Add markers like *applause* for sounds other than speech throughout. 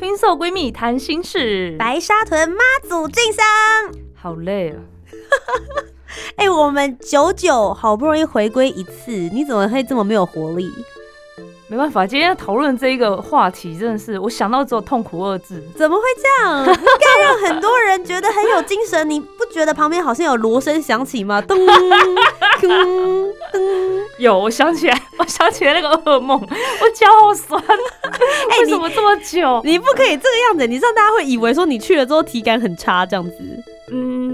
Twinso。twin 闺蜜谈心事，白沙屯妈祖进香，好累啊！*laughs* 哎，我们九九好不容易回归一次，你怎么会这么没有活力？没办法，今天要讨论这一个话题，真的是我想到只有痛苦二字。怎么会这样？*laughs* 应该让很多人觉得很有精神。你不觉得旁边好像有锣声响起吗？咚咚咚！有，我想起来，我想起来那个噩梦，我脚好酸。*laughs* 为什么这么久？你不可以这个样子，你让大家会以为说你去了之后体感很差这样子。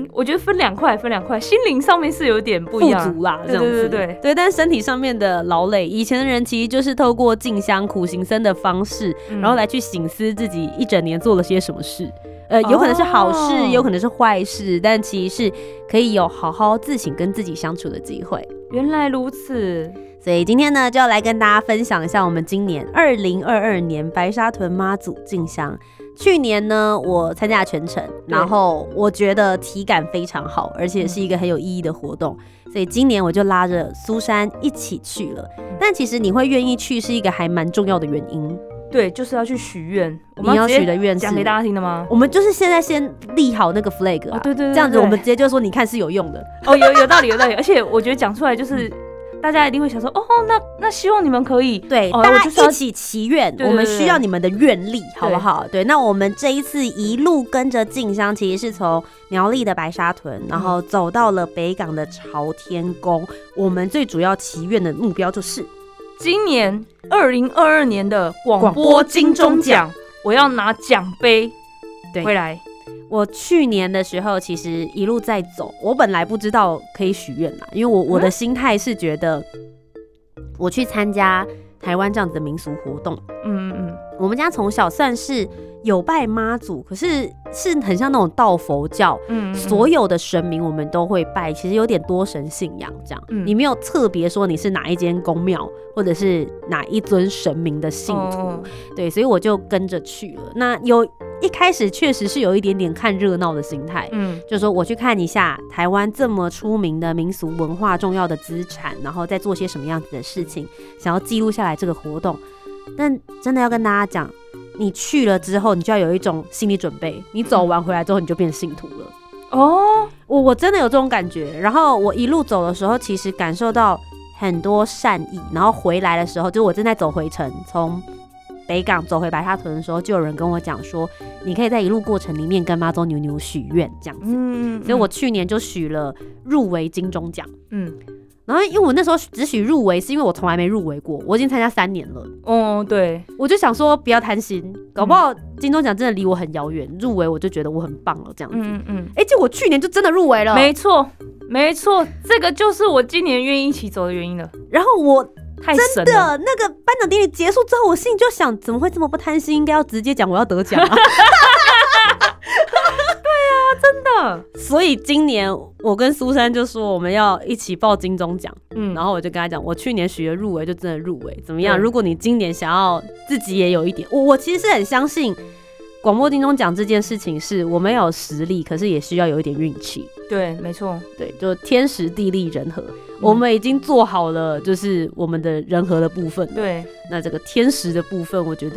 嗯，我觉得分两块，分两块，心灵上面是有点不一样，富足啦，这样子，对对对。对，但是身体上面的劳累，以前的人其实就是透过静香苦行僧的方式，然后来去醒思自己一整年做了些什么事，呃，有可能是好事，有可能是坏事，但其实是可以有好好自省跟自己相处的机会。原来如此，所以今天呢，就要来跟大家分享一下我们今年二零二二年白沙屯妈祖静香。去年呢，我参加全程，然后我觉得体感非常好，而且是一个很有意义的活动，所以今年我就拉着苏珊一起去了。但其实你会愿意去，是一个还蛮重要的原因。对，就是要去许愿。你要许的愿讲给大家听的吗？我们就是现在先立好那个 flag，对对对，这样子我们直接就说，你看是有用的。哦，有有道理，有道理。而且我觉得讲出来就是。大家一定会想说，哦，那那希望你们可以对，大家一起祈愿，我们需要你们的愿力，好不好？对，那我们这一次一路跟着静香，其实是从苗栗的白沙屯，然后走到了北港的朝天宫。我们最主要祈愿的目标就是今年二零二二年的广播金钟奖，我要拿奖杯回来。我去年的时候，其实一路在走。我本来不知道可以许愿啦，因为我我的心态是觉得，我去参加台湾这样子的民俗活动。嗯嗯嗯，我们家从小算是有拜妈祖，可是是很像那种道佛教，嗯，所有的神明我们都会拜，其实有点多神信仰这样。你没有特别说你是哪一间宫庙，或者是哪一尊神明的信徒，对，所以我就跟着去了。那有。一开始确实是有一点点看热闹的心态，嗯，就说我去看一下台湾这么出名的民俗文化重要的资产，然后再做些什么样子的事情，想要记录下来这个活动。但真的要跟大家讲，你去了之后，你就要有一种心理准备，你走完回来之后，你就变信徒了。哦，我我真的有这种感觉。然后我一路走的时候，其实感受到很多善意。然后回来的时候，就我正在走回程，从。北港走回白沙屯的时候，就有人跟我讲说，你可以在一路过程里面跟妈祖牛牛许愿这样子。嗯，所以我去年就许了入围金钟奖。嗯，然后因为我那时候只许入围，是因为我从来没入围过，我已经参加三年了。哦，对，我就想说不要贪心，搞不好金钟奖真的离我很遥远，入围我就觉得我很棒了这样子。嗯嗯，哎，结果去年就真的入围了。没错，没错，这个就是我今年愿意一起走的原因了。然后我。真的，那个颁奖典礼结束之后，我心里就想，怎么会这么不贪心？应该要直接讲我要得奖啊！*laughs* 真的。所以今年我跟苏珊就说我们要一起报金钟奖。嗯，然后我就跟他讲，我去年许了入围，就真的入围。怎么样？如果你今年想要自己也有一点，我我其实是很相信。广播金钟奖这件事情是我们有实力，可是也需要有一点运气。对，没错，对，就天时地利人和，我们已经做好了，就是我们的人和的部分。对，那这个天时的部分，我觉得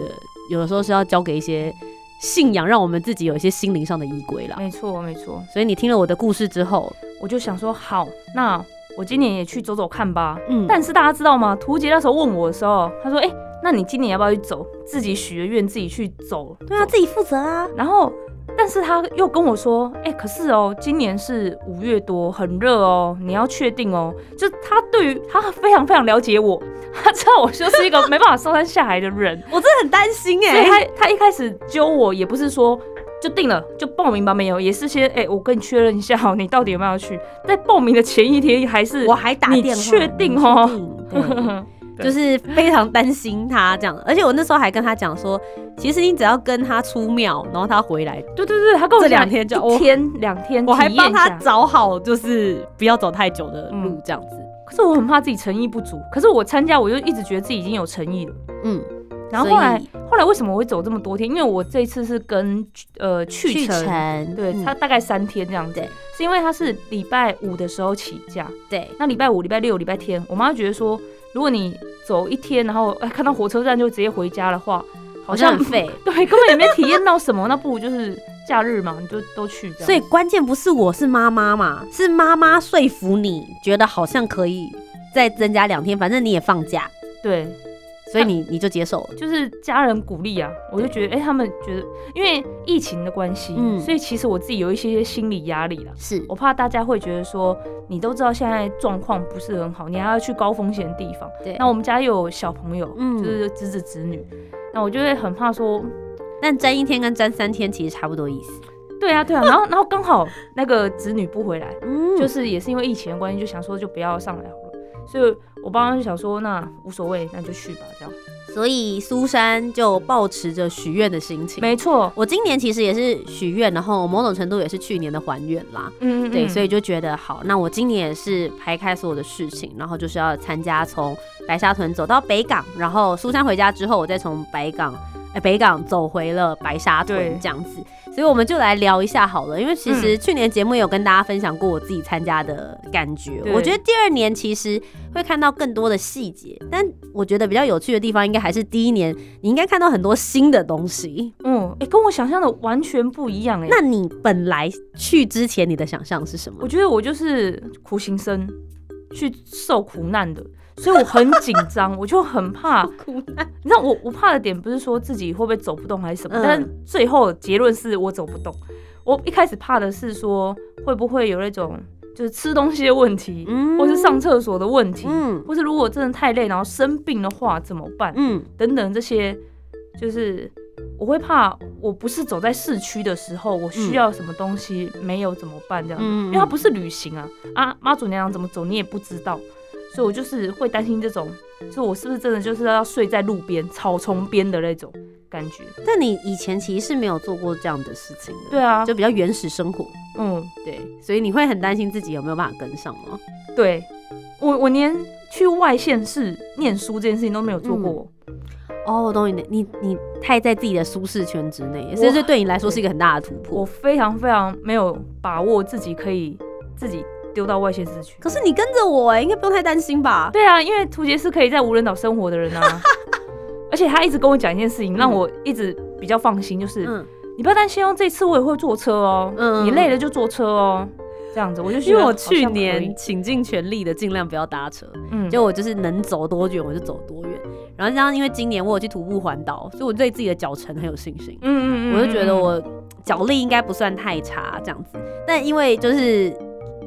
有的时候是要交给一些信仰，让我们自己有一些心灵上的依归啦。没错，没错。所以你听了我的故事之后，我就想说，好，那我今年也去走走看吧。嗯，但是大家知道吗？图杰那时候问我的时候，他说，哎。那你今年要不要去走？自己许个愿，自己去走。对啊，自己负责啊。然后，但是他又跟我说，哎，可是哦，今年是五月多，很热哦，你要确定哦。就他对于他非常非常了解我，他知道我就是一个没办法上山下海的人。*laughs* 我真的很担心哎。所以他他一开始揪我，也不是说就定了就报名吧，没有，也是先哎，我跟你确认一下，你到底有没有要去？在报名的前一天，还是我还打电话，确定哦。*laughs* *laughs* 就是非常担心他这样。而且我那时候还跟他讲说，其实你只要跟他出庙，然后他回来，对对对，他跟我这两天就一天两天，我还帮他找好，就是不要走太久的路这样子。可是我很怕自己诚意不足，可是我参加，我就一直觉得自己已经有诚意了。嗯。然后后来，后来为什么我会走这么多天？因为我这次是跟呃去程，对他大概三天这样子，是因为他是礼拜五的时候起假，对，那礼拜五、礼拜六、礼拜天，我妈觉得说，如果你走一天，然后哎看到火车站就直接回家的话，好像很废，*laughs* 对，根本也没体验到什么，那不如就是假日嘛，你就都去。所以关键不是我是妈妈嘛，是妈妈说服你觉得好像可以再增加两天，反正你也放假，对。所以你你就接受了，就是家人鼓励啊，我就觉得，哎，他们觉得，因为疫情的关系，嗯，所以其实我自己有一些心理压力了。是我怕大家会觉得说，你都知道现在状况不是很好，你还要去高风险的地方。对。那我们家又有小朋友，嗯，就是侄子侄女，那我就会很怕说，但沾一天跟沾三天其实差不多意思。*laughs* 对啊，对啊，然后然后刚好那个侄女不回来，嗯，就是也是因为疫情的关系，就想说就不要上来好了。所以我爸妈就想说，那无所谓，那就去吧，这样。所以苏珊就抱持着许愿的心情。没错，我今年其实也是许愿，然后某种程度也是去年的还愿啦。嗯，对，所以就觉得好，那我今年也是排开所有的事情，然后就是要参加从白沙屯走到北港，然后苏珊回家之后，我再从北港，哎，北港走回了白沙屯，这样子。所以我们就来聊一下好了，因为其实去年节目有跟大家分享过我自己参加的感觉。我觉得第二年其实会看到更多的细节，但我觉得比较有趣的地方应该还是第一年，你应该看到很多新的东西。嗯，哎，跟我想象的完全不一样哎。那你本来去之前你的想象是什么？我觉得我就是苦行僧，去受苦难的。所以我很紧张，*laughs* 我就很怕。你知道我我怕的点不是说自己会不会走不动还是什么，但最后结论是我走不动。我一开始怕的是说会不会有那种就是吃东西的问题，或是上厕所的问题，或是如果真的太累然后生病的话怎么办？嗯，等等这些，就是我会怕我不是走在市区的时候，我需要什么东西没有怎么办？这样子，因为它不是旅行啊啊，妈祖娘娘怎么走你也不知道。所以，我就是会担心这种，就我是不是真的就是要睡在路边草丛边的那种感觉？但你以前其实是没有做过这样的事情的，对啊，就比较原始生活。嗯，对，所以你会很担心自己有没有办法跟上吗？对，我我连去外县市念书这件事情都没有做过。哦，我懂你，你你太在自己的舒适圈之内，所以这对你来说是一个很大的突破。我非常非常没有把握自己可以自己。丢到外县市去，可是你跟着我哎，应该不用太担心吧？对啊，因为图杰是可以在无人岛生活的人啊，*laughs* 而且他一直跟我讲一件事情，让我一直比较放心，就是你不要担心哦，这次我也会坐车哦，嗯。你累了就坐车哦，这样子我就因为我去年倾尽全力的尽量不要搭车，嗯，就我就是能走多远我就走多远，然后这样因为今年我有去徒步环岛，所以我对自己的脚程很有信心，嗯嗯嗯，我就觉得我脚力应该不算太差这样子，但因为就是。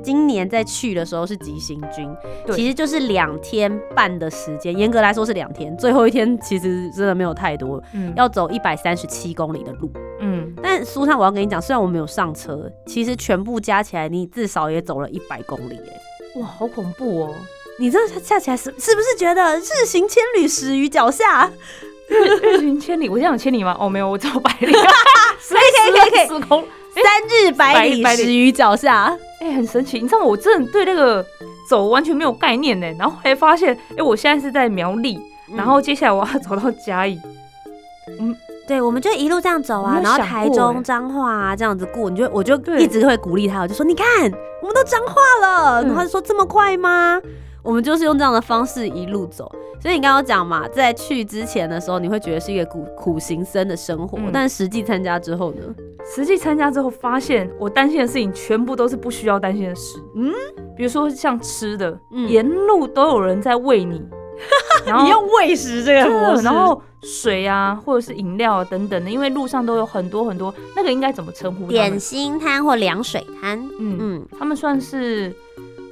今年在去的时候是急行军，其实就是两天半的时间，严格来说是两天，最后一天其实真的没有太多，嗯，要走一百三十七公里的路，嗯，但书上我要跟你讲，虽然我没有上车，其实全部加起来你至少也走了一百公里，哎，哇，好恐怖哦！你这下起来是是不是觉得日行千里始于脚下？*laughs* 日行千里，我这样有千里吗？哦，没有，我走百里，可以可以可以可以。三日百里始于脚下，哎，很神奇。你知道我真的对那个走完全没有概念呢。然后后来发现，哎，我现在是在苗栗，然后接下来我要走到嘉义。嗯，对，我们就一路这样走啊，然后台中彰化啊这样子过。你就我就一直会鼓励他，我就说你看，我们都彰化了。然后他就说这么快吗？我们就是用这样的方式一路走。所以你刚刚讲嘛，在去之前的时候，你会觉得是一个苦苦行僧的生活，但实际参加之后呢？实际参加之后，发现我担心的事情全部都是不需要担心的事。嗯，比如说像吃的，沿路都有人在喂你，*laughs* 你用喂食这个模式，然后水啊，或者是饮料啊等等的，因为路上都有很多很多，那个应该怎么称呼？点心摊或凉水摊。嗯嗯，他们算是。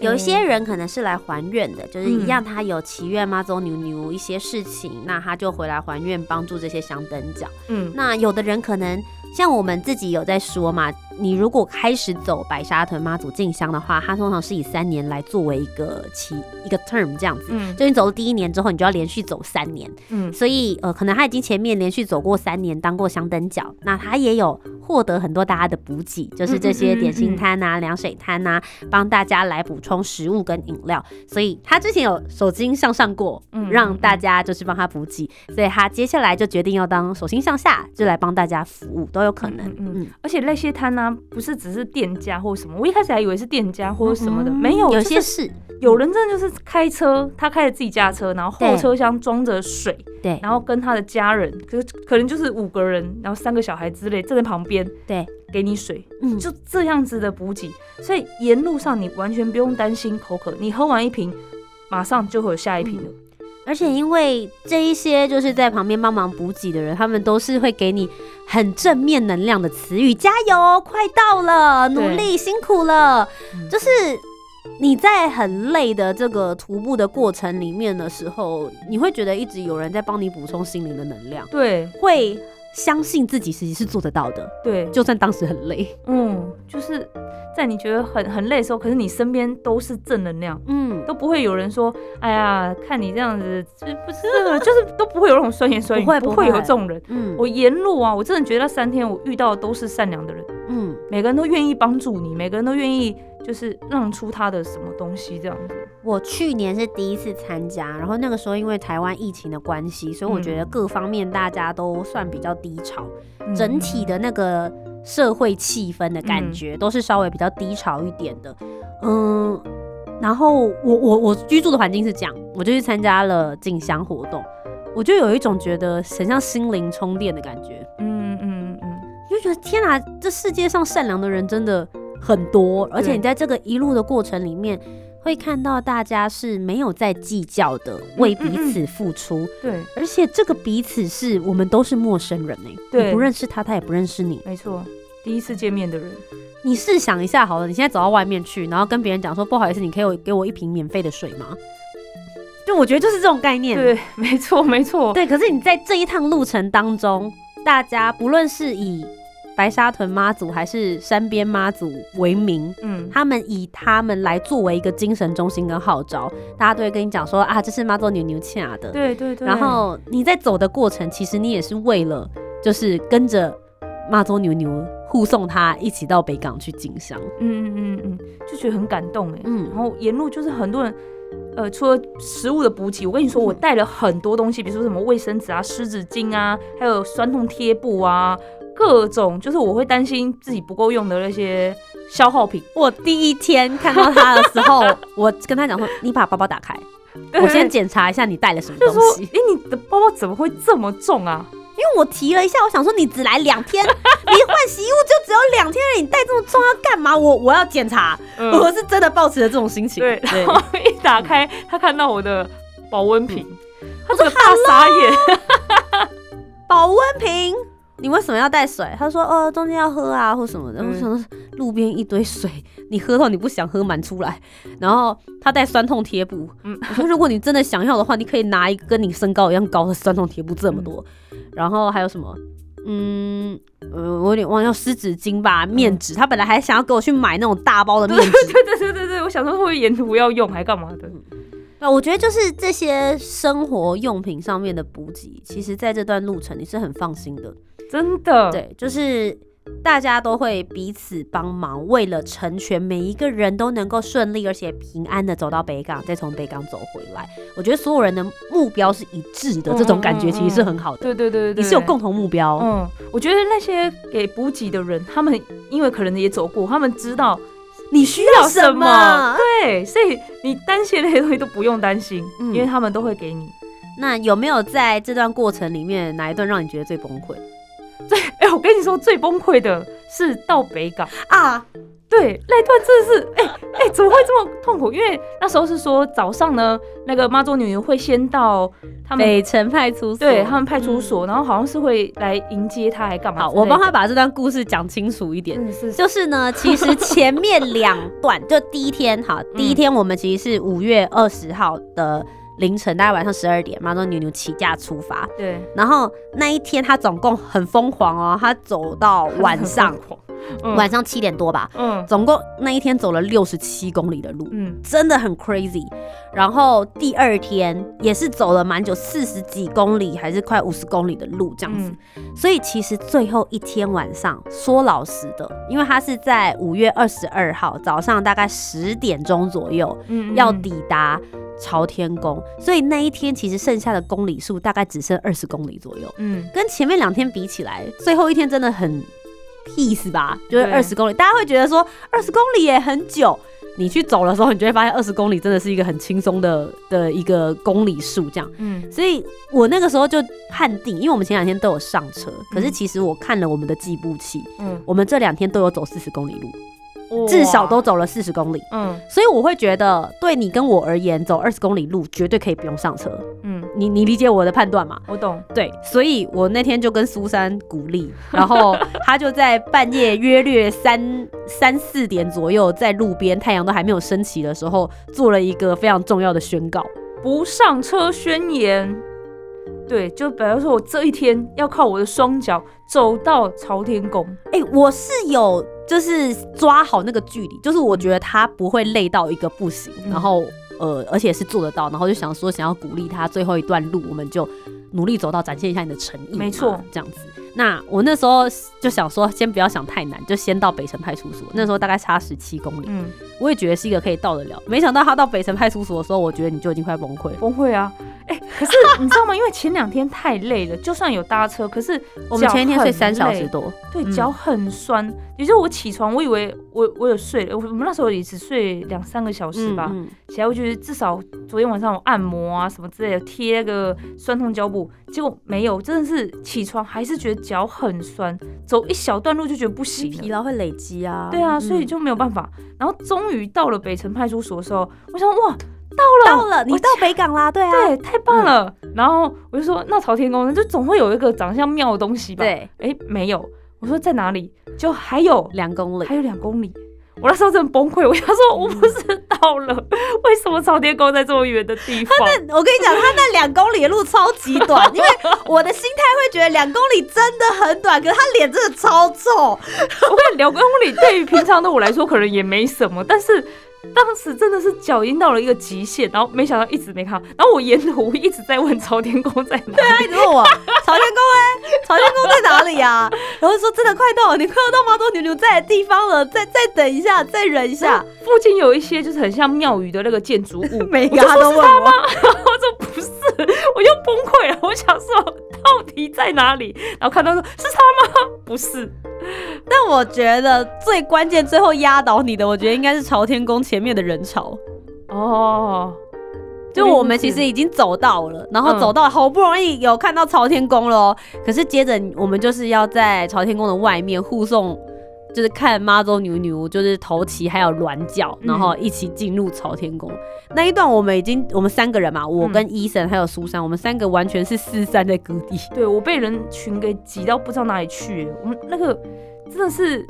有一些人可能是来还愿的，就是一样，他有祈愿妈祖牛牛一些事情，那他就回来还愿，帮助这些香灯脚。嗯，那有的人可能像我们自己有在说嘛，你如果开始走白沙屯妈祖进香的话，它通常是以三年来作为一个期一个 term 这样子。嗯，就你走了第一年之后，你就要连续走三年。嗯，所以呃，可能他已经前面连续走过三年，当过香灯脚，那他也有获得很多大家的补给，就是这些点心摊啊、凉水摊啊，帮大家来补充食物跟饮料。所以他之前有手心向上过，嗯，让大家就是帮他补给，所以他接下来就决定要当手心向下，就来帮大家服务都有可能。嗯嗯，而且那些摊呢，不是只是店家或什么，我一开始还以为是店家或者什么的，没有，有些是。有人真的就是开车，他开着自己家车，然后后车厢装着水，对，然后跟他的家人，可可能就是五个人，然后三个小孩之类站在旁边，对，给你水，嗯，就这样子的补给，所以沿路上你完全不用担心口渴，你喝完一瓶，马上就会有下一瓶了。而且因为这一些就是在旁边帮忙补给的人，他们都是会给你很正面能量的词语，加油，快到了，努力，辛苦了。就是你在很累的这个徒步的过程里面的时候，你会觉得一直有人在帮你补充心灵的能量，对，会相信自己实际是做得到的，对，就算当时很累，嗯，就是。在你觉得很很累的时候，可是你身边都是正能量，嗯，都不会有人说，哎呀，看你这样子，不是，*laughs* 就是都不会有那种酸言酸语，不会不会。有这种人。嗯，我沿路啊，我真的觉得那三天我遇到的都是善良的人，嗯，每个人都愿意帮助你，每个人都愿意就是让出他的什么东西这样子。我去年是第一次参加，然后那个时候因为台湾疫情的关系，所以我觉得各方面大家都算比较低潮，整体的那个。社会气氛的感觉都是稍微比较低潮一点的，嗯，然后我我我居住的环境是这样，我就去参加了进香活动，我就有一种觉得很像心灵充电的感觉，嗯嗯嗯，就觉得天哪，这世界上善良的人真的很多，而且你在这个一路的过程里面。会看到大家是没有在计较的，为彼此付出。对，而且这个彼此是我们都是陌生人呢，你不认识他，他也不认识你。没错，第一次见面的人，你试想一下好了，你现在走到外面去，然后跟别人讲说不好意思，你可以给我一瓶免费的水吗？就我觉得就是这种概念。对，没错，没错。对，可是你在这一趟路程当中，大家不论是以白沙屯妈祖还是山边妈祖为名，嗯，他们以他们来作为一个精神中心跟号召，大家都会跟你讲说啊，这是妈祖牛牛恰的，对对对。然后你在走的过程，其实你也是为了就是跟着妈祖牛牛护送他一起到北港去进香，嗯嗯嗯嗯，就觉得很感动哎，嗯。然后沿路就是很多人，呃，除了食物的补给，我跟你说，我带了很多东西，比如说什么卫生纸啊、湿纸巾啊，还有酸痛贴布啊。各种就是我会担心自己不够用的那些消耗品。我第一天看到他的时候，我跟他讲说：“你把包包打开，我先检查一下你带了什么东西。”哎，你的包包怎么会这么重啊？因为我提了一下，我想说你只来两天，*laughs* 你换洗衣物就只有两天了，你带这么重要干嘛？我我要检查，我是真的抱持了这种心情。对，然后一打开，他看到我的保温瓶，他这个大傻眼，*laughs* 保温瓶。你为什么要带水？他说：“哦，中间要喝啊，或什么的。”我想路边一堆水，你喝到你不想喝满出来。然后他带酸痛贴布。我说：“如果你真的想要的话，你可以拿一个跟你身高一样高的酸痛贴布，这么多。”然后还有什么？嗯，呃，我有点忘了，湿纸巾吧，面纸。他本来还想要给我去买那种大包的面纸。*laughs* 对对对对对，我想说会沿途要用还干嘛的？那我觉得就是这些生活用品上面的补给，其实在这段路程你是很放心的。真的，对，就是大家都会彼此帮忙，为了成全每一个人都能够顺利而且平安的走到北港，再从北港走回来。我觉得所有人的目标是一致的，这种感觉其实是很好的。对对对对，你是有共同目标。嗯，我觉得那些给补给的人，他们因为可能也走过，他们知道你需要什么。对，所以你担心那些东西都不用担心，因为他们都会给你。那有没有在这段过程里面哪一段让你觉得最崩溃？我跟你说，最崩溃的是到北港啊！对，那段真的是哎哎，怎么会这么痛苦？因为那时候是说早上呢，那个妈祖女会先到他们北城派出所，对他们派出所，然后好像是会来迎接他，还干嘛？好，我帮他把这段故事讲清楚一点。是，就是呢，其实 *laughs* 前面两段，就第一天，好，第一天我们其实是五月二十号的。凌晨大概晚上十二点，妈祖牛牛起驾出发。对，然后那一天他总共很疯狂哦，他走到晚上。*laughs* 晚上七点多吧，嗯，总共那一天走了六十七公里的路，嗯，真的很 crazy。然后第二天也是走了蛮久，四十几公里还是快五十公里的路这样子。所以其实最后一天晚上，说老实的，因为他是在五月二十二号早上大概十点钟左右，嗯，要抵达朝天宫，所以那一天其实剩下的公里数大概只剩二十公里左右，嗯，跟前面两天比起来，最后一天真的很。peace 吧，就是二十公里，大家会觉得说二十公里也很久。你去走的时候，你就会发现二十公里真的是一个很轻松的的一个公里数，这样。嗯，所以我那个时候就判定，因为我们前两天都有上车，可是其实我看了我们的计步器，嗯，我们这两天都有走四十公里路。至少都走了四十公里，嗯，所以我会觉得对你跟我而言，走二十公里路绝对可以不用上车，嗯，你你理解我的判断吗？我懂，对，所以我那天就跟苏珊鼓励，然后他就在半夜约略三三四点左右，在路边太阳都还没有升起的时候，做了一个非常重要的宣告：不上车宣言。对，就比如说我这一天要靠我的双脚走到朝天宫，哎，我是有。就是抓好那个距离，就是我觉得他不会累到一个不行，然后呃，而且是做得到，然后就想说想要鼓励他最后一段路，我们就努力走到，展现一下你的诚意，没错，这样子。那我那时候就想说，先不要想太难，就先到北城派出所。那时候大概差十七公里，嗯，我也觉得是一个可以到得了。没想到他到北城派出所的时候，我觉得你就已经快崩溃，崩溃啊！哎，*laughs* 可是你知道吗？因为前两天太累了，就算有搭车，可是我们前一天睡三小时多，对，脚很酸。也就是我起床，我以为我我有睡了，我们那时候也只睡两三个小时吧。起来我觉得至少昨天晚上有按摩啊什么之类的，贴那个酸痛胶布，结果没有，真的是起床还是觉得脚很酸，走一小段路就觉得不行，疲劳会累积啊。对啊，所以就没有办法。然后终于到了北城派出所的时候，我想哇。到了，到了，你到北港啦，*laughs* 对啊，对，太棒了。然后我就说，那朝天宫呢，就总会有一个长得像庙的东西吧？对，哎，没有。我说在哪里？就还有两公里，还有两公里。我那时候真的崩溃，我想说，我不是到了，*laughs* 为什么朝天宫在这么远的地方？他那，我跟你讲，他那两公里的路超级短，因为我的心态会觉得两公里真的很短，可是他脸真的超臭。我跟两公里对于平常的我来说可能也没什么，但是。当时真的是脚阴到了一个极限，然后没想到一直没看到，然后我沿途一直在问朝天宫在哪，对啊，一直问我 *laughs* 朝天宫哎，朝天宫在哪里呀？*laughs* 然后说真的快到了，你快要到妈祖牛牛在的地方了，再再等一下，再忍一下。附近有一些就是很像庙宇的那个建筑物，每个他都问我，*laughs* 我说不是，我就崩溃了，我想说到底在哪里？然后看到说是他吗？不是。但我觉得最关键、最后压倒你的，我觉得应该是朝天宫前面的人潮哦。就我们其实已经走到了，然后走到好不容易有看到朝天宫了，可是接着我们就是要在朝天宫的外面护送，就是看妈祖牛牛就是头旗还有銮轿，然后一起进入朝天宫那一段。我们已经我们三个人嘛，我跟医生还有苏珊，我们三个完全是四散在各地。对我被人群给挤到不知道哪里去，我们那个。真的是，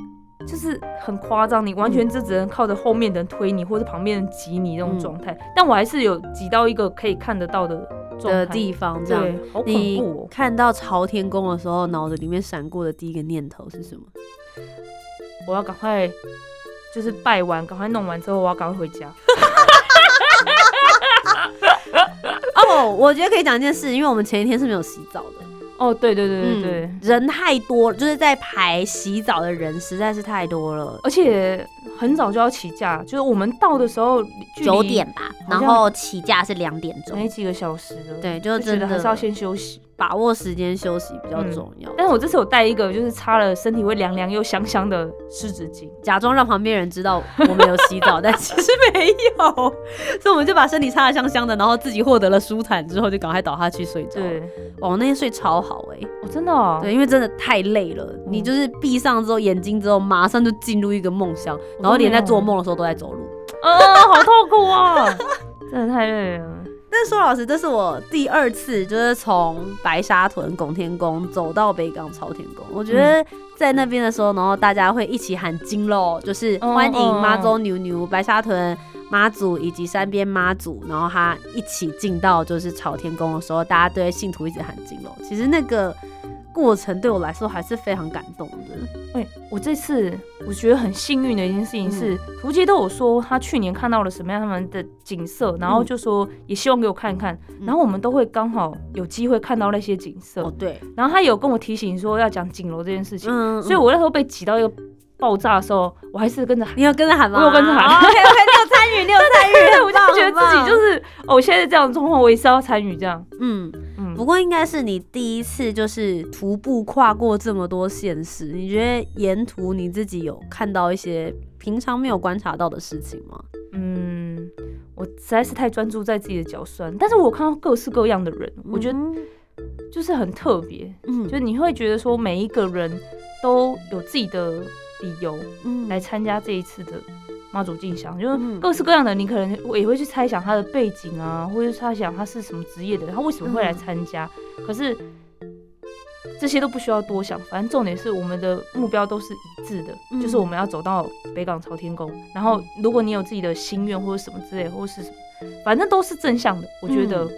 就是很夸张，你完全就只能靠着后面的人推你，或者旁边人挤你那种状态。但我还是有挤到一个可以看得到的的地方，这样。好恐怖！看到朝天宫的时候，脑子里面闪过的第一个念头是什么？我要赶快，就是拜完，赶快弄完之后，我要赶快回家。*laughs* 哦，我觉得可以讲一件事，因为我们前一天是没有洗澡的。哦，对对对对对，人太多，就是在排洗澡的人实在是太多了，而且很早就要起驾，就是我们到的时候九点吧，然后起驾是两点钟，没几个小时了，对，就真的还是要先休息。把握时间休息比较重要，但是我这次有带一个，就是擦了身体会凉凉又香香的湿纸巾，假装让旁边人知道我们有洗澡，但其实没有，所以我们就把身体擦的香香的，然后自己获得了舒坦之后，就赶快倒下去睡着。对，哦，那天睡超好哎，哦，真的哦，对，因为真的太累了，你就是闭上之后眼睛之后，马上就进入一个梦乡，然后连在做梦的时候都在走路，啊，好痛苦啊，*laughs* 真的太累了。但是说老实，这是我第二次，就是从白沙屯拱天宫走到北港朝天宫。我觉得在那边的时候，然后大家会一起喊金喽，就是欢迎妈祖牛牛、白沙屯妈祖以及山边妈祖，然后他一起进到就是朝天宫的时候，大家对信徒一直喊金喽。其实那个过程对我来说还是非常感动的。哎，我这次我觉得很幸运的一件事情是，图杰都有说他去年看到了什么样他们的景色，然后就说也希望给我看看，然后我们都会刚好有机会看到那些景色。哦，对。然后他有跟我提醒说要讲景楼这件事情，所以我那时候被挤到一个。爆炸的时候，我还是跟着喊。你有跟着喊吗？我有跟着喊。OK OK，你有参与，你有参与，*laughs* 我就觉得自己就是，哦，我现在这样状况，我也是要参与这样。嗯嗯。不过应该是你第一次就是徒步跨过这么多现实，你觉得沿途你自己有看到一些平常没有观察到的事情吗？嗯，我实在是太专注在自己的脚酸，但是我看到各式各样的人，我觉得就是很特别。嗯，就是你会觉得说每一个人都有自己的。理由，嗯，来参加这一次的妈祖进香，就是各式各样的，你可能也会去猜想他的背景啊，或者猜想他是什么职业的，他为什么会来参加？可是这些都不需要多想，反正重点是我们的目标都是一致的，就是我们要走到北港朝天宫。然后，如果你有自己的心愿或者什么之类，或者是什么，反正都是正向的，我觉得。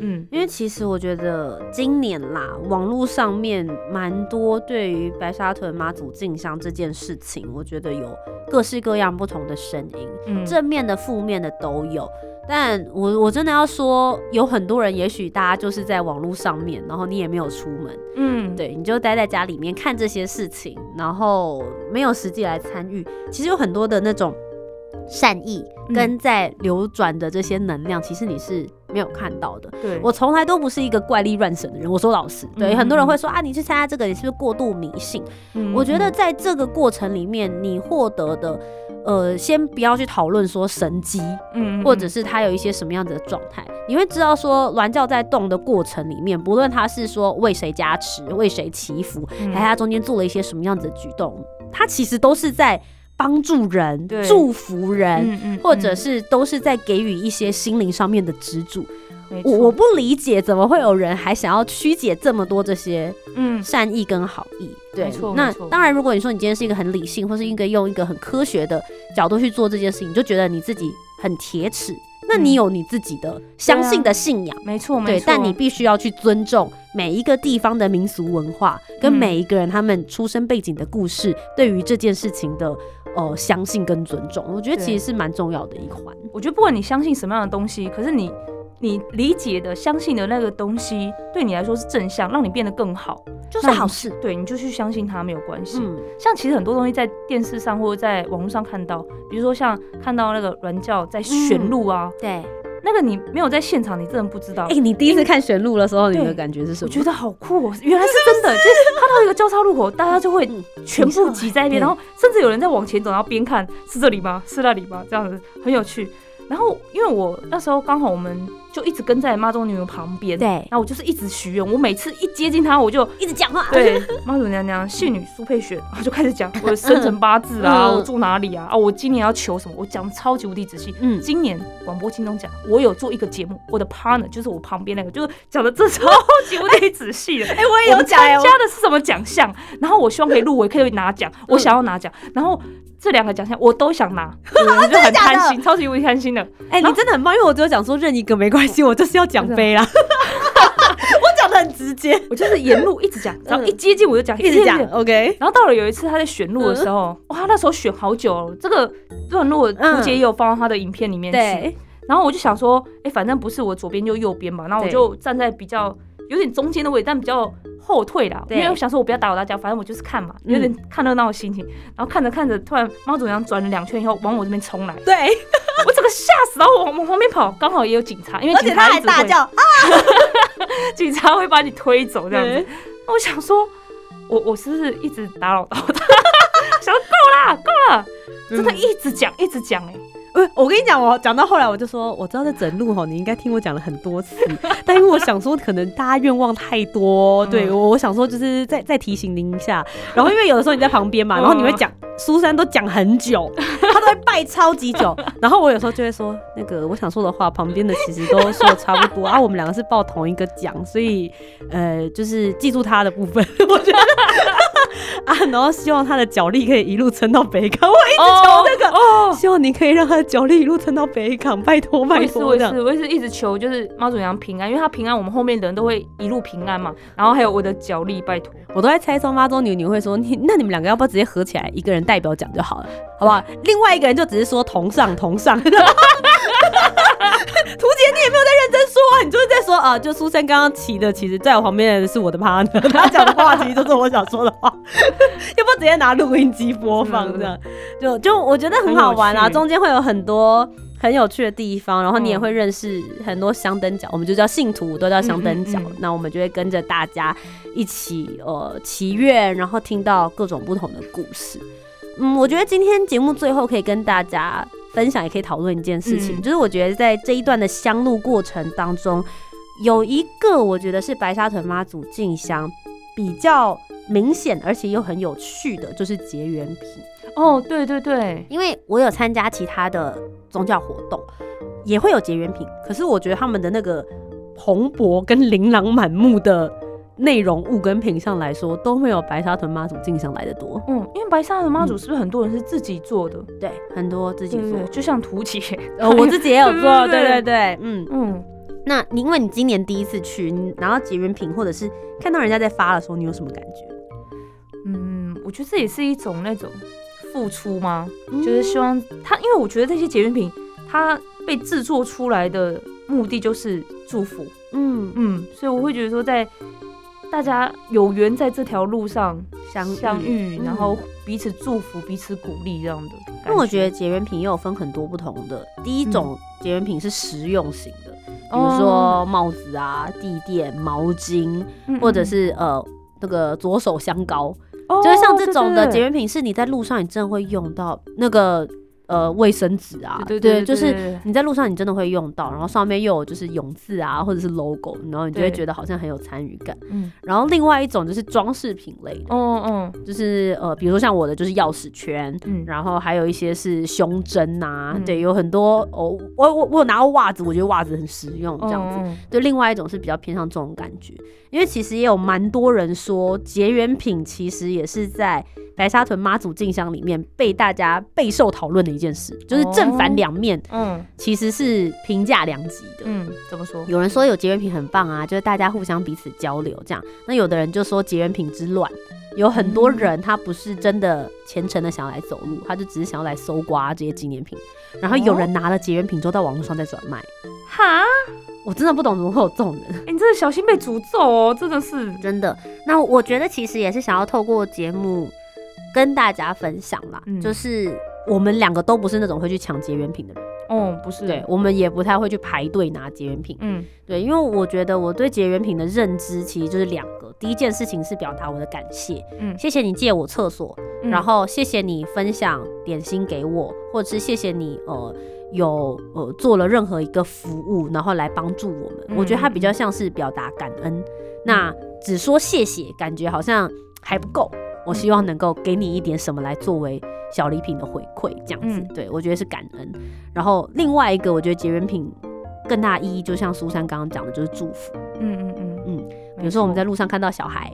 嗯，因为其实我觉得今年啦，网络上面蛮多对于白沙屯妈祖进香这件事情，我觉得有各式各样不同的声音，嗯，正面的、负面的都有。但我我真的要说，有很多人，也许大家就是在网络上面，然后你也没有出门，嗯，对，你就待在家里面看这些事情，然后没有实际来参与。其实有很多的那种。善意跟在流转的这些能量，其实你是没有看到的。对我从来都不是一个怪力乱神的人。我说老实，对很多人会说啊，你去参加这个，你是不是过度迷信？我觉得在这个过程里面，你获得的，呃，先不要去讨论说神机，嗯，或者是他有一些什么样子的状态，你会知道说，鸾教在动的过程里面，不论他是说为谁加持、为谁祈福，还是他中间做了一些什么样子的举动，他其实都是在。帮助人、祝福人，或者是都是在给予一些心灵上面的支柱。我我不理解，怎么会有人还想要曲解这么多这些嗯。善意跟好意？对，那当然，如果你说你今天是一个很理性，或是应该用一个很科学的角度去做这件事情，你就觉得你自己很铁齿。那你有你自己的相信的信仰，没错，对，但你必须要去尊重每一个地方的民俗文化，跟每一个人他们出生背景的故事，对于这件事情的呃相信跟尊重，我觉得其实是蛮重要的一环。我觉得不管你相信什么样的东西，可是你。你理解的、相信的那个东西，对你来说是正向，让你变得更好，就是好事。对，你就去相信它没有关系。嗯，像其实很多东西在电视上或者在网络上看到，比如说像看到那个软教在选路啊，对，那个你没有在现场，你真的不知道。哎，你第一次看选路的时候，你的感觉是什么？我觉得好酷哦，原来是真的，就是它到一个交叉路口，大家就会全部挤在一边，然后甚至有人在往前走，然后边看是这里吗？是那里吗？这样子很有趣。然后，因为我那时候刚好我们就一直跟在妈祖女旁边，对，然后我就是一直许愿，我每次一接近她，我就一直讲话，对，妈祖娘娘、信女苏佩璇，然后 *laughs* 就开始讲我的生辰八字啊，我住哪里啊，啊，我今年要求什么，我讲超级无敌仔细。嗯，今年广播金钟奖，我有做一个节目，我的 partner 就是我旁边那个，就是讲的这超级无敌仔细的。*laughs* 哎，我也有参加的是什么奖项，然后我希望可以入围，可以拿奖，我想要拿奖，然后。这两个奖项我都想拿，我就很贪心，超级无敌贪心的。哎，你真的很棒，因为我只有讲说认一个没关系，我就是要奖杯啦。*laughs* 我讲的很直接，我就是沿路一直讲，然后一接近我就讲，一直讲。OK。然后到了有一次他在选路的时候，哇，那时候选好久，这个段落图杰也有放到他的影片里面去。然后我就想说，哎，反正不是我左边就右边嘛，然后我就站在比较。有点中间的位置，但比较后退啦，因为我想说，我不要打扰大家，反正我就是看嘛，有点看热闹的心情。然后看着看着，突然猫主娘转了两圈以后，往我这边冲来，对。*laughs* 我整个吓死，然后我往旁边跑，刚好也有警察，因为警察还大叫 *laughs* 啊，警察会把你推走这样子。那我想说，我我是不是一直打扰到他？*laughs* 想说够啦，够了，真的一直讲，一直讲，哎。呃，我跟你讲，我讲到后来，我就说，我知道在整路哈，你应该听我讲了很多次，*laughs* 但因为我想说，可能大家愿望太多，对我我想说，就是再再提醒您一下。然后因为有的时候你在旁边嘛，然后你会讲苏珊都讲很久，*laughs* 他都会拜超级久。然后我有时候就会说，那个我想说的话，旁边的其实都说的差不多 *laughs* 啊。我们两个是报同一个奖，所以呃，就是记住他的部分，我觉得。*laughs* 啊，然后希望他的脚力可以一路撑到北港。我一直求这个，哦，希望你可以让他的脚力一路撑到北港，拜托拜托。我也是，我也是一直求，就是妈祖娘平安，因为他平安，我们后面的人都会一路平安嘛。然后还有我的脚力，拜托。我都在猜说妈祖牛牛会说你，那你们两个要不要直接合起来，一个人代表讲就好了，好不好？另外一个人就只是说同上同上。*laughs* *laughs* 图姐，你也没有在认真说啊，你就是在说啊，就苏珊刚刚骑的，其实在我旁边的是我的 partner，*laughs* 他讲的话其实都是我想说的话，*laughs* 要不直接拿录音机播放这样？就就我觉得很好玩啊，中间会有很多很有趣的地方，然后你也会认识很多香灯角，我们就叫信徒，都叫香灯角。那我们就会跟着大家一起呃祈愿，然后听到各种不同的故事。嗯，我觉得今天节目最后可以跟大家。分享也可以讨论一件事情，就是我觉得在这一段的香路过程当中，有一个我觉得是白沙屯妈祖进香比较明显，而且又很有趣的，就是结缘品。哦，对对对，因为我有参加其他的宗教活动，也会有结缘品，可是我觉得他们的那个蓬勃跟琳琅满目的。内容物跟品相来说都没有白沙屯妈祖进香来的多。嗯，因为白沙屯妈祖是不是很多人是自己做的？对，很多自己做，就像图姐，呃，我自己也有 *laughs* 做。对对对，嗯嗯。那因为你今年第一次去，你拿到结缘品，或者是看到人家在发的时候，你有什么感觉？嗯，我觉得这也是一种那种付出吗？就是希望他，因为我觉得这些结缘品，它被制作出来的目的就是祝福。嗯嗯，所以我会觉得说在。大家有缘在这条路上相相遇，然后彼此祝福、彼此鼓励这样的。因为我觉得结缘品也有分很多不同的。第一种结缘品是实用型的，比如说帽子啊、地垫、毛巾，或者是呃那个左手香膏，就是像这种的结缘品，是你在路上你真的会用到那个。呃，卫生纸啊，对对，就是你在路上你真的会用到，然后上面又有就是永字啊，或者是 logo，然后你就会觉得好像很有参与感。嗯，然后另外一种就是装饰品类的，嗯嗯，就是呃，比如说像我的就是钥匙圈，嗯，然后还有一些是胸针呐，对，有很多哦，我我我有拿过袜子，我觉得袜子很实用，这样子。对，另外一种是比较偏向这种感觉，因为其实也有蛮多人说结缘品其实也是在。白沙屯妈祖进香里面被大家备受讨论的一件事，就是正反两面，嗯，其实是评价两极的。嗯，怎么说？有人说有结缘品很棒啊，就是大家互相彼此交流这样。那有的人就说结缘品之乱，有很多人他不是真的虔诚的想要来走路，他就只是想要来搜刮这些纪念品。然后有人拿了结缘品之后到网络上再转卖。哈，我真的不懂怎么会有这种人。哎，你真的小心被诅咒哦，真的是真的。那我觉得其实也是想要透过节目。跟大家分享啦，就是我们两个都不是那种会去抢结缘品的人。哦，不是，对，我们也不太会去排队拿结缘品。嗯，对，因为我觉得我对结缘品的认知其实就是两个，第一件事情是表达我的感谢，嗯，谢谢你借我厕所，然后谢谢你分享点心给我，或者是谢谢你呃有呃做了任何一个服务，然后来帮助我们。我觉得它比较像是表达感恩。那只说谢谢，感觉好像还不够。我希望能够给你一点什么来作为小礼品的回馈，这样子，对我觉得是感恩。然后另外一个，我觉得结缘品更大意义，就像苏珊刚刚讲的，就是祝福。嗯嗯嗯嗯，比如说我们在路上看到小孩，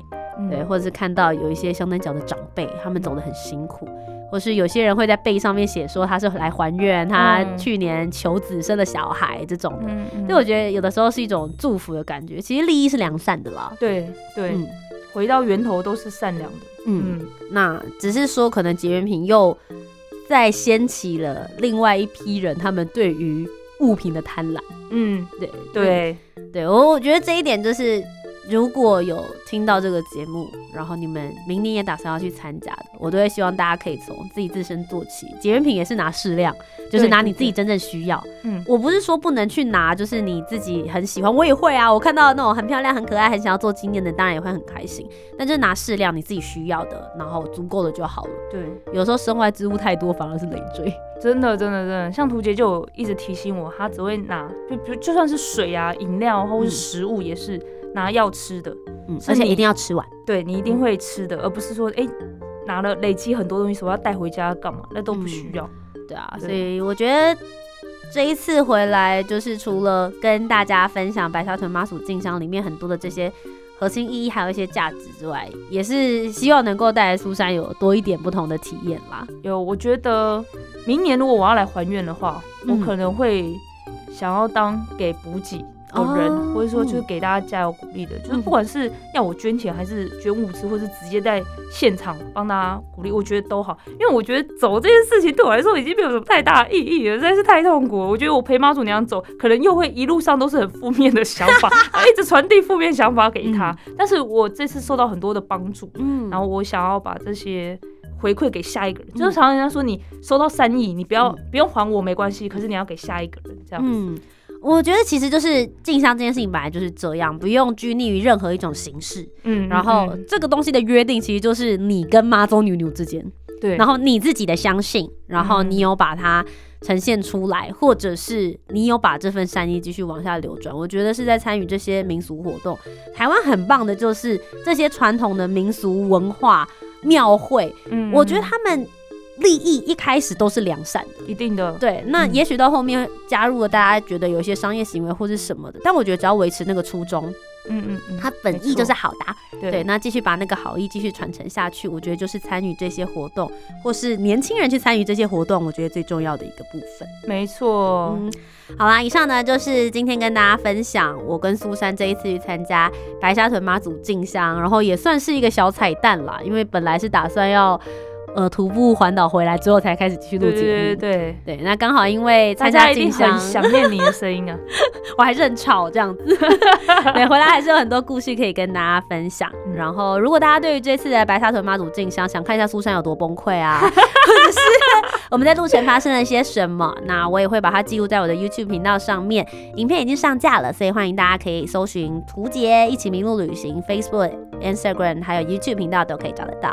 对，或者是看到有一些相灯角的长辈，他们走得很辛苦，或是有些人会在背上面写说他是来还愿，他去年求子生的小孩这种的。所以我觉得有的时候是一种祝福的感觉，其实利益是良善的啦。对对。回到源头都是善良的，嗯，那只是说可能结缘品又再掀起了另外一批人他们对于物品的贪婪，嗯，对对对，我我觉得这一点就是。如果有听到这个节目，然后你们明年也打算要去参加的，我都会希望大家可以从自己自身做起。结缘品也是拿适量，就是拿你自己真正需要。嗯，我不是说不能去拿，就是你自己很喜欢，我也会啊。我看到那种很漂亮、很可爱、很想要做纪念的，当然也会很开心。但就是拿适量，你自己需要的，然后足够的就好了。对，有时候身外之物太多，反而是累赘。真的，真的，真的，像图杰就一直提醒我，他只会拿，就比如就算是水啊、饮料或是食物也是。拿要吃的，嗯，而且一定要吃完，对你一定会吃的，而不是说，哎，拿了累积很多东西，说要带回家干嘛？那都不需要，对啊，所以我觉得这一次回来，就是除了跟大家分享白沙屯妈祖进香里面很多的这些核心意义还有一些价值之外，也是希望能够带来苏珊有多一点不同的体验啦。有，我觉得明年如果我要来还愿的话，我可能会想要当给补给。的人，或者说就是给大家加油鼓励的，就是不管是要我捐钱，还是捐物资，或是直接在现场帮大家鼓励，我觉得都好。因为我觉得走这件事情对我来说已经没有什么太大意义了，实在是太痛苦了。我觉得我陪妈祖娘走，可能又会一路上都是很负面的想法，*laughs* 一直传递负面想法给他。但是我这次受到很多的帮助，嗯，然后我想要把这些回馈给下一个人。就是常常人家说，你收到善意，你不要不用还我没关系，可是你要给下一个人这样子。我觉得其实就是进香这件事情本来就是这样，不用拘泥于任何一种形式。嗯，然后这个东西的约定其实就是你跟妈祖女女之间，对，然后你自己的相信，然后你有把它呈现出来，或者是你有把这份善意继续往下流转。我觉得是在参与这些民俗活动。台湾很棒的就是这些传统的民俗文化庙会，嗯，我觉得他们。利益一开始都是良善的，一定的。对，那也许到后面加入了大家觉得有一些商业行为或是什么的，但我觉得只要维持那个初衷，嗯嗯嗯，它本意就是好的。对，那继续把那个好意继续传承下去，我觉得就是参与这些活动，或是年轻人去参与这些活动，我觉得最重要的一个部分。没错。嗯，好啦，以上呢就是今天跟大家分享我跟苏珊这一次去参加白沙屯妈祖进香，然后也算是一个小彩蛋啦，因为本来是打算要。呃，徒步环岛回来之后才开始继续录节目。对对对对，那刚好因为参加进香，想念你的声音啊，*laughs* 我还是很吵这样子。*laughs* 对，回来还是有很多故事可以跟大家分享。然后，如果大家对于这次的白沙屯妈祖进香，想看一下苏珊有多崩溃啊，*laughs* 或者是我们在路程发生了些什么，那我也会把它记录在我的 YouTube 频道上面。影片已经上架了，所以欢迎大家可以搜寻“图杰一起迷路旅行 ”Facebook、Instagram 还有 YouTube 频道都可以找得到。